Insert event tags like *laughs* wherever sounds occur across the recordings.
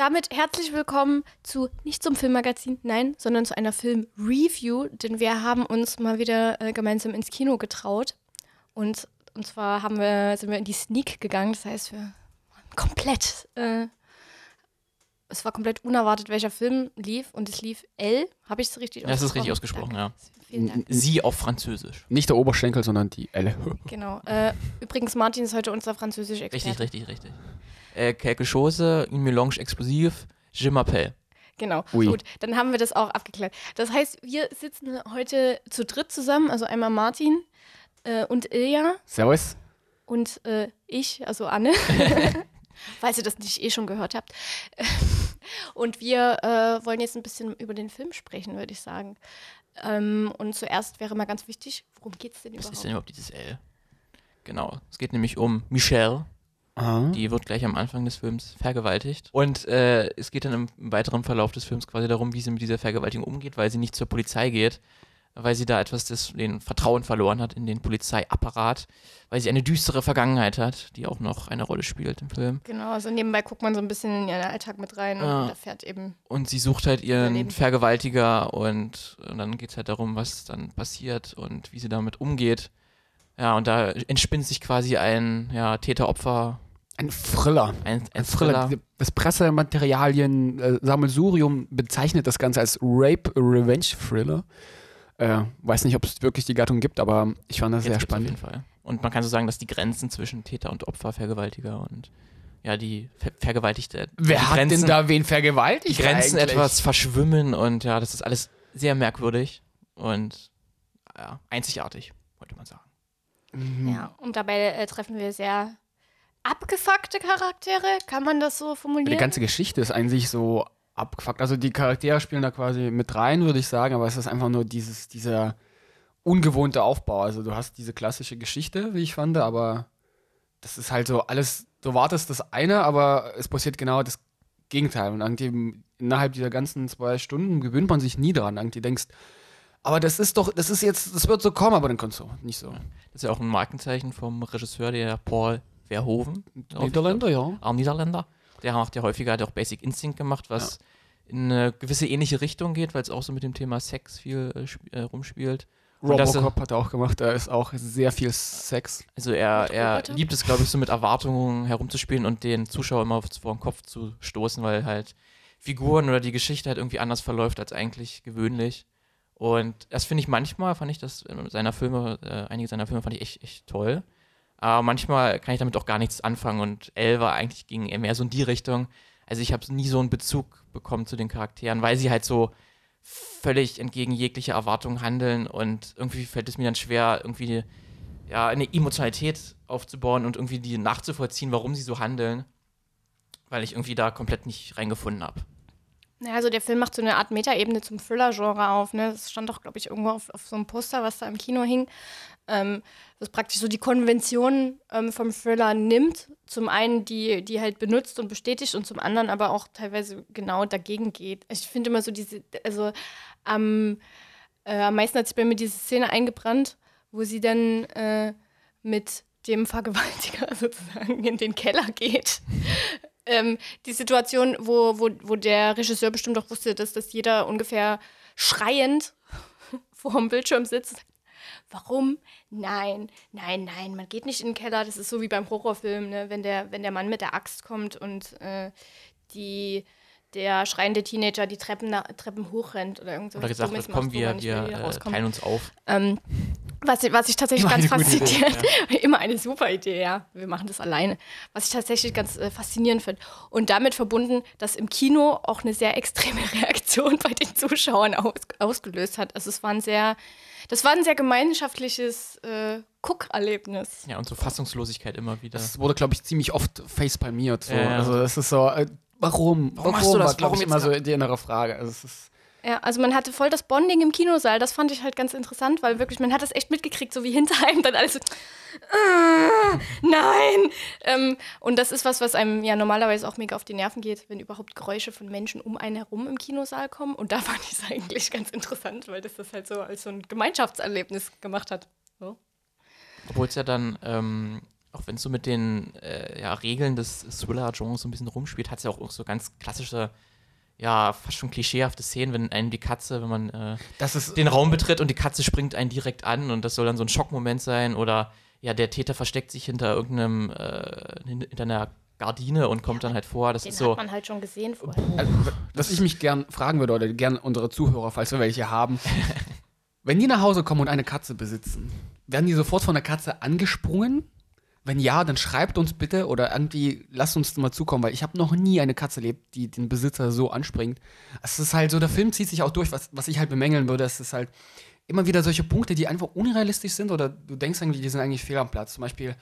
damit herzlich willkommen zu nicht zum Filmmagazin, nein, sondern zu einer Filmreview, denn wir haben uns mal wieder äh, gemeinsam ins Kino getraut und und zwar haben wir sind wir in die Sneak gegangen, das heißt wir waren komplett äh, es war komplett unerwartet, welcher Film lief und es lief L. Habe ich es richtig Ja, das ist richtig ausgesprochen, Danke. ja. Vielen Dank. Sie auf Französisch. Nicht der Oberschenkel, sondern die Elle. Genau. Äh, übrigens, Martin ist heute unser französisch Experte. Richtig, richtig, richtig. Äh, quelque chose, une mélange explosive, je m'appelle. Genau. Ui. Gut, dann haben wir das auch abgeklärt. Das heißt, wir sitzen heute zu dritt zusammen, also einmal Martin äh, und Ilja Servus. und äh, ich, also Anne, *laughs* falls ihr das nicht eh schon gehört habt. *laughs* Und wir äh, wollen jetzt ein bisschen über den Film sprechen, würde ich sagen. Ähm, und zuerst wäre mal ganz wichtig, worum geht es denn Was überhaupt? ist denn überhaupt dieses L? Genau. Es geht nämlich um Michelle. Aha. Die wird gleich am Anfang des Films vergewaltigt. Und äh, es geht dann im, weiteren Verlauf des Films quasi darum, wie sie mit dieser Vergewaltigung umgeht, weil sie nicht zur Polizei geht, weil sie da etwas des, den Vertrauen verloren hat in den Polizeiapparat, weil sie eine düstere Vergangenheit hat, die auch noch eine Rolle spielt im Film. Genau, also nebenbei guckt man so ein bisschen in ihren Alltag mit rein Ah. und erfährt eben. Und sie sucht halt ihren Überleben. Vergewaltiger und, und dann geht es halt darum, was dann passiert und wie sie damit umgeht. Ja, und da entspinnt sich quasi ein ja, Täter-Opfer, Ein Thriller. ein, ein Ein Thriller. Thriller. Das Pressematerialien äh, Sammelsurium bezeichnet das Ganze als Rape Revenge Thriller. Äh, weiß nicht, ob es wirklich die Gattung gibt, aber ich fand das Jetzt sehr gibt's auf jeden spannend. Fall. Und man kann so sagen, dass die Grenzen zwischen Täter und Opfer, Vergewaltiger und ja, die Ver Vergewaltigte. Wer die hat Grenzen, denn da wen die vergewaltigt? Grenzen eigentlich? etwas verschwimmen und ja, das ist alles sehr merkwürdig und ja, einzigartig, wollte man sagen. Mhm. Ja, und dabei äh, treffen wir sehr abgefuckte Charaktere. Kann man das so Die formulieren? ganze Geschichte ist eigentlich so abgefuckt. Also die Charaktere spielen da quasi mit rein, würde ich sagen, aber es ist einfach nur dieses, dieser ungewohnte Aufbau. Also du hast diese klassische Geschichte, wie ich fand, aber das ist halt so alles, du wartest das eine, aber es passiert genau das Gegenteil. Und irgendwie innerhalb dieser ganzen zwei Stunden gewöhnt man sich nie dran. Irgendwie denkst, aber das ist doch, das ist jetzt, das wird so kommen, aber dann kommt so, nicht so. Das ist ja auch ein Markenzeichen vom Regisseur, der Paul Verhoeven. Niederländer, ja. Auch Niederländer. Der macht ja häufiger hat auch Basic Instinct gemacht, was in eine gewisse ähnliche Richtung geht, weil es auch so mit dem Thema Sex viel äh, äh, rumspielt. Und das- Robocop hat er auch gemacht, da ist auch sehr viel Sex. Also er, er liebt es, glaube ich, so mit Erwartungen herumzuspielen und den Zuschauer immer vor den Kopf zu stoßen, weil halt Figuren oder die Geschichte halt irgendwie anders verläuft als eigentlich gewöhnlich. Und das finde ich manchmal, fand ich das in seiner Filme, äh, einige seiner Filme fand ich echt, echt toll. Aber manchmal kann ich damit auch gar nichts anfangen und war eigentlich ging eher mehr so in die Richtung. Also ich habe nie so einen Bezug bekommen zu den Charakteren, weil sie halt so völlig entgegen jeglicher Erwartung handeln und irgendwie fällt es mir dann schwer, irgendwie ja, eine Emotionalität aufzubauen und irgendwie die nachzuvollziehen, warum sie so handeln, weil ich irgendwie da komplett nicht reingefunden habe. Ja, also der Film macht so eine Art Metaebene zum Thriller-Genre auf. Ne? Das stand doch, glaube ich, irgendwo auf, auf so einem Poster, was da im Kino hing. Ähm, das praktisch so die Konvention ähm, vom Thriller nimmt. Zum einen die, die halt benutzt und bestätigt und zum anderen aber auch teilweise genau dagegen geht. Ich finde immer so diese, also am, äh, am meisten hat sich bei mir diese Szene eingebrannt, wo sie dann äh, mit dem Vergewaltiger *laughs* sozusagen in den Keller geht. Ähm, die Situation, wo, wo, wo der Regisseur bestimmt auch wusste, dass das jeder ungefähr schreiend *laughs* vor dem Bildschirm sitzt. Warum? Nein, nein, nein, man geht nicht in den Keller. Das ist so wie beim Horrorfilm, ne? wenn, der, wenn der Mann mit der Axt kommt und äh, die, der schreiende Teenager die Treppen, na, Treppen hochrennt oder irgend so Oder gesagt Dummes komm, wir, wir äh, teilen uns auf. Ähm, was, was ich tatsächlich Immer ganz gute Idee, faszinierend, *laughs* immer eine super Idee, ja. Wir machen das alleine. Was ich tatsächlich ganz äh, faszinierend finde. Und damit verbunden, dass im Kino auch eine sehr extreme *laughs* Reaktion bei den Zuschauern aus, ausgelöst hat. Also es war ein sehr, das war ein sehr gemeinschaftliches äh, Guckerlebnis. Ja, und so Fassungslosigkeit immer wieder. Das wurde, glaube ich, ziemlich oft facepalmiert. So. Ja, ja. Also es ist so, äh, warum? Warum machst du das? War, glaube Warum ich, immer so die innere Frage. Also es ist Ja, also man hatte voll das Bonding im Kinosaal. Das fand ich halt ganz interessant, weil wirklich, man hat das echt mitgekriegt, so wie hinter *laughs* einem dann alles so, "Ah, nein. Ähm, und das ist was, was einem ja normalerweise auch mega auf die Nerven geht, wenn überhaupt Geräusche von Menschen um einen herum im Kinosaal kommen. Und da *laughs* fand ich es eigentlich ganz interessant, weil das das halt so als so ein Gemeinschaftserlebnis gemacht hat. So. Obwohl es ja dann ähm, auch wenn es so mit den äh, ja, Regeln des Thriller-Genres so ein bisschen rumspielt, hat es ja auch so ganz klassische, ja, fast schon klischeehafte Szenen, wenn einem die Katze, wenn man äh, Das ist den Raum betritt und die Katze springt einen direkt an und das soll dann so ein Schockmoment sein oder ja, der Täter versteckt sich hinter irgendeinem, äh, hin- hinter einer Gardine und kommt dann halt vor. Das Den ist so. hat man halt schon gesehen vorher. Also, was ich mich gern fragen würde, oder gern unsere Zuhörer, falls wir welche haben, *laughs* wenn die nach Hause kommen und eine Katze besitzen, werden die sofort von der Katze angesprungen? Wenn ja, dann schreibt uns bitte oder irgendwie lasst uns mal zukommen, weil ich habe noch nie eine Katze erlebt, die den Besitzer so anspringt. Es ist halt so, der Film zieht sich auch durch, was, was ich halt bemängeln würde, es ist halt immer wieder solche Punkte, die einfach unrealistisch sind oder du denkst eigentlich, die sind eigentlich fehl am Platz. Zum Beispiel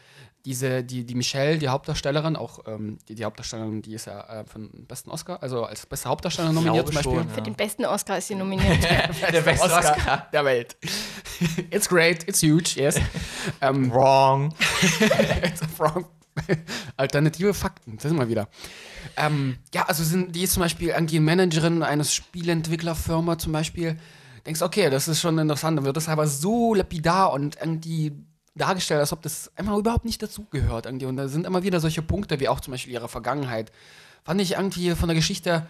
diese, die, die Michelle, die Hauptdarstellerin, auch ähm, die, die Hauptdarstellerin, die ist ja äh, für den besten Oscar, also als beste Hauptdarstellerin nominiert zum Beispiel. schon, Für ja. den besten Oscar ist sie nominiert. *laughs* der beste Oscar. der Welt. *laughs* It's great, it's huge, yes. *laughs* ähm, Wrong. it's wrong. Alternative Fakten, das sind wir wieder. Ähm, ja, also sind die ist zum Beispiel irgendwie Managerin eines Spieleentwicklerfirma zum Beispiel. Denkst, okay, das ist schon interessant, dann wird das aber so lapidar und irgendwie dargestellt, als ob das einfach überhaupt nicht dazugehört. Und da sind immer wieder solche Punkte, wie auch zum Beispiel ihre Vergangenheit. Fand ich irgendwie von der Geschichte,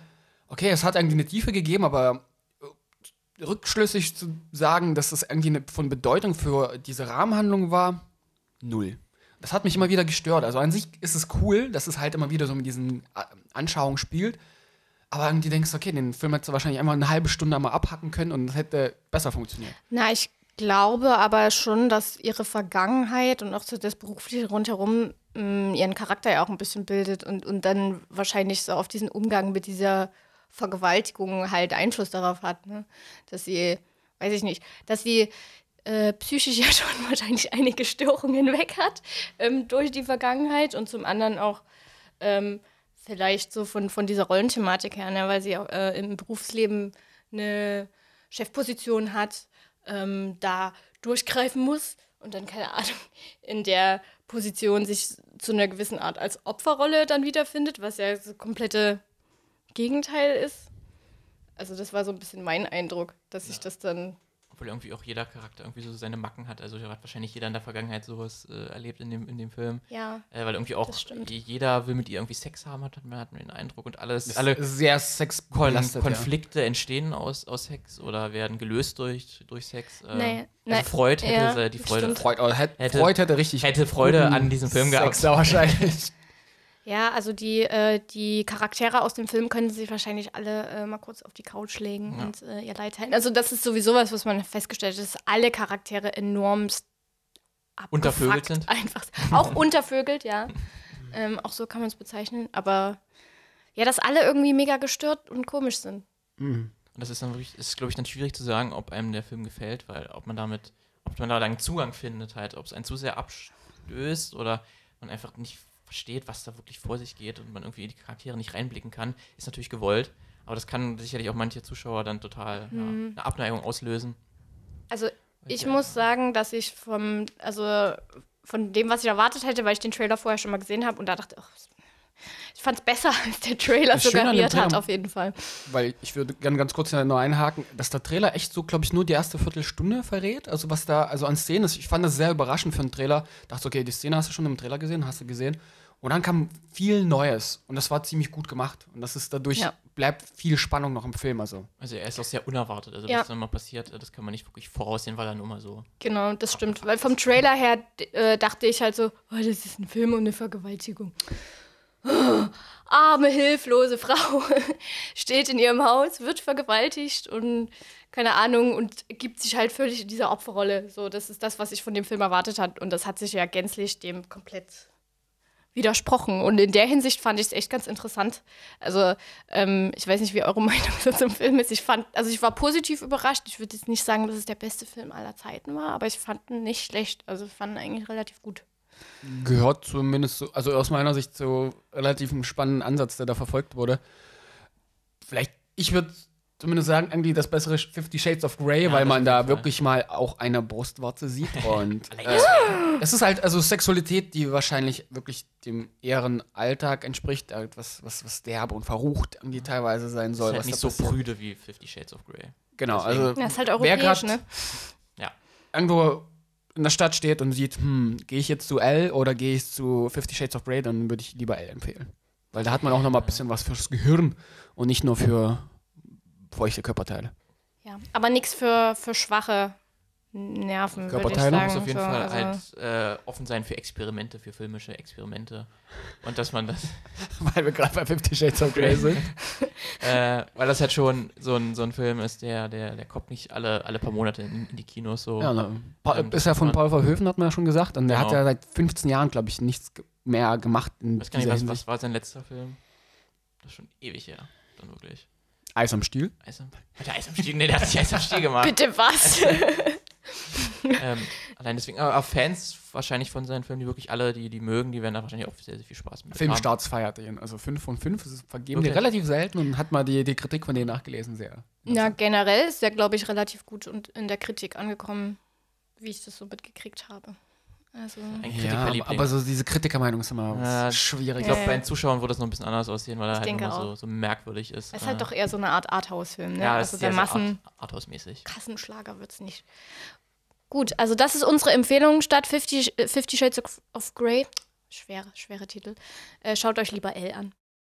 okay, es hat irgendwie eine Tiefe gegeben, aber äh, rückschlüssig zu sagen, dass das irgendwie eine, von Bedeutung für diese Rahmenhandlung war, null. Das hat mich immer wieder gestört. Also an sich ist es cool, dass es halt immer wieder so mit diesen äh, Anschauungen spielt. Aber irgendwie denkst du, okay, den Film hättest du wahrscheinlich einmal eine halbe Stunde mal abhacken können und es hätte besser funktioniert. Na, ich glaube aber schon, dass ihre Vergangenheit und auch so das Berufliche rundherum mh, ihren Charakter ja auch ein bisschen bildet und, und dann wahrscheinlich so auf diesen Umgang mit dieser Vergewaltigung halt Einfluss darauf hat. Ne? Dass sie, weiß ich nicht, dass sie äh, psychisch *laughs* ja schon wahrscheinlich einige Störungen weg hat ähm, durch die Vergangenheit und zum anderen auch ähm, vielleicht so von, von dieser Rollenthematik her, ne? weil sie auch äh, im Berufsleben eine Chefposition hat, ähm, da durchgreifen muss und dann, keine Ahnung, *laughs* in der Position sich zu einer gewissen Art als Opferrolle dann wiederfindet, was ja das komplette Gegenteil ist. Also das war so ein bisschen mein Eindruck, dass sich das dann Obwohl irgendwie auch jeder Charakter irgendwie so seine Macken hat. Also hat wahrscheinlich jeder in der Vergangenheit sowas äh, erlebt in dem, in dem Film. ja Äh, weil irgendwie auch jeder will mit ihr irgendwie Sex haben, hat man, hat den Eindruck. Und alles, Das alle sehr Kon sexbelastet. ja. Konflikte entstehen aus, aus Sex oder werden gelöst durch, durch Sex. Äh, Nee, also nee. Freud hätte Ja, die Freude. Freud, oh, hätte, Freud hätte richtig hätte Freude an diesem Film Sex gehabt. da wahrscheinlich. *laughs* Ja, also die, äh, die Charaktere aus dem Film können sich wahrscheinlich alle äh, mal kurz auf die Couch legen Ja. und äh, ihr Leid teilen. Also das ist sowieso was, was man festgestellt hat, dass alle Charaktere enormst Untervögelt sind. *laughs* Einfach. Auch untervögelt, ja. ähm, auch so kann man es bezeichnen. Aber ja, dass alle irgendwie mega gestört und komisch sind. Mhm. Und das ist dann wirklich, ist, glaube ich, dann schwierig zu sagen, ob einem der Film gefällt, weil ob man damit, ob man da einen Zugang findet, halt, ob es einen zu sehr abstößt oder man einfach nicht versteht, was da wirklich vor sich geht und man irgendwie in die Charaktere nicht reinblicken kann, ist natürlich gewollt. Aber das kann sicherlich auch manche Zuschauer dann total ja, eine Abneigung auslösen. Also ich Ja. muss sagen, dass ich vom, also von dem, was ich erwartet hätte, weil ich den Trailer vorher schon mal gesehen habe und da dachte, ach, ich fand es besser, *laughs* als der Trailer Das suggeriert hat, Trailer- auf jeden Fall. Weil ich würde gerne ganz kurz noch einhaken, dass der Trailer echt so, glaube ich, nur die erste Viertelstunde verrät. Also was da, also an Szenen ist, ich fand das sehr überraschend für einen Trailer. Dachte, okay, die Szene hast du schon im Trailer gesehen, hast du gesehen. Und dann kam viel Neues und das war ziemlich gut gemacht. Und das ist dadurch, Ja. bleibt viel Spannung noch im Film. Also Also er ist auch sehr unerwartet. Also Ja. was dann mal passiert, das kann man nicht wirklich voraussehen, weil er nur mal so. Genau, das stimmt. Weil vom Trailer her äh, dachte ich halt so, oh, das ist ein Film um eine Vergewaltigung. Arme, hilflose Frau *laughs* steht in ihrem Haus, wird vergewaltigt und keine Ahnung und gibt sich halt völlig in dieser Opferrolle. So, das ist das, was ich von dem Film erwartet hat und das hat sich ja gänzlich dem komplett widersprochen. Und in der Hinsicht fand ich es echt ganz interessant. Also, ähm, ich weiß nicht, wie eure *laughs* Meinung so zum Film ist. Ich fand, also ich war positiv überrascht. Ich würde jetzt nicht sagen, dass es der beste Film aller Zeiten war, aber ich fand ihn nicht schlecht. Also ich fand ihn eigentlich relativ gut. Gehört zumindest so, also aus meiner Sicht so relativ einen spannenden Ansatz, der da verfolgt wurde. Vielleicht, ich würde zumindest sagen, irgendwie das bessere Fifty Shades of Grey, Ja, weil man da Fall. wirklich mal auch eine Brustwarze sieht. *laughs* Und äh, es ist halt also Sexualität, die wahrscheinlich wirklich dem ehren Alltag entspricht, etwas, was, was derbe und verrucht irgendwie teilweise sein ist soll. halt was nicht so passiert. prüde wie Fifty Shades of Grey. Genau, deswegen. also Ja, ist halt europäisch, grad ne? Ja. irgendwo in der Stadt steht und sieht, hm, gehe ich jetzt zu L oder gehe ich zu Fifty Shades of Grey, dann würde ich lieber L empfehlen. Weil da hat man auch noch mal ein bisschen was fürs Gehirn und nicht nur für feuchte Körperteile. Ja, aber nichts für, für schwache Nerven, würde ich Körperteile? sagen. muss auf jeden so, Fall also, halt äh, offen sein für Experimente, für filmische Experimente. Und dass man das, *laughs* Weil wir gerade bei Fifty Shades of Grey sind. *laughs* äh, weil das halt schon so ein, so ein Film ist, der, der, der kommt nicht alle, alle paar Monate in, in die Kinos so. Ja, ne. Ähm, ist ja von Paul Verhoeven, hat man ja schon gesagt. Und der hat Genau. ja seit 15 Jahren, glaube ich, nichts mehr gemacht in weiß gar nicht, was, Hinsicht. was war sein letzter Film? Das ist schon ewig her, dann wirklich. Eis am Stiel. Eis am, hat der Eis am Stiel? Nee, der hat nicht Eis am Stiel gemacht. bitte was? *laughs* ähm, allein deswegen, aber auch Fans wahrscheinlich von seinen Filmen, die wirklich alle, die, die mögen, die werden da wahrscheinlich auch sehr, sehr viel Spaß mit haben. Filmstarts feiert den. Also 5 von 5 vergeben die Wirklich? relativ selten und hat mal die, die Kritik von denen nachgelesen. Sehr. ja, generell ist der, glaube ich, relativ gut und in der Kritik angekommen, wie ich das so mitgekriegt habe. Also, Ein Ja, aber so diese Kritikermeinung ist immer Ja, schwierig. ich glaube, Ja, bei den Zuschauern würde das noch ein bisschen anders aussehen, weil er halt immer so, so merkwürdig ist. es ist Äh, halt doch eher so eine Art Arthouse-Film, ne? ja, also ist der Massen. Art, Arthouse-mäßig. Kassenschlager wird es nicht. Gut, also das ist unsere Empfehlung statt Fifty, äh, Fifty Shades of, of Grey. Schwere, schwere Titel. Äh, schaut euch lieber L an.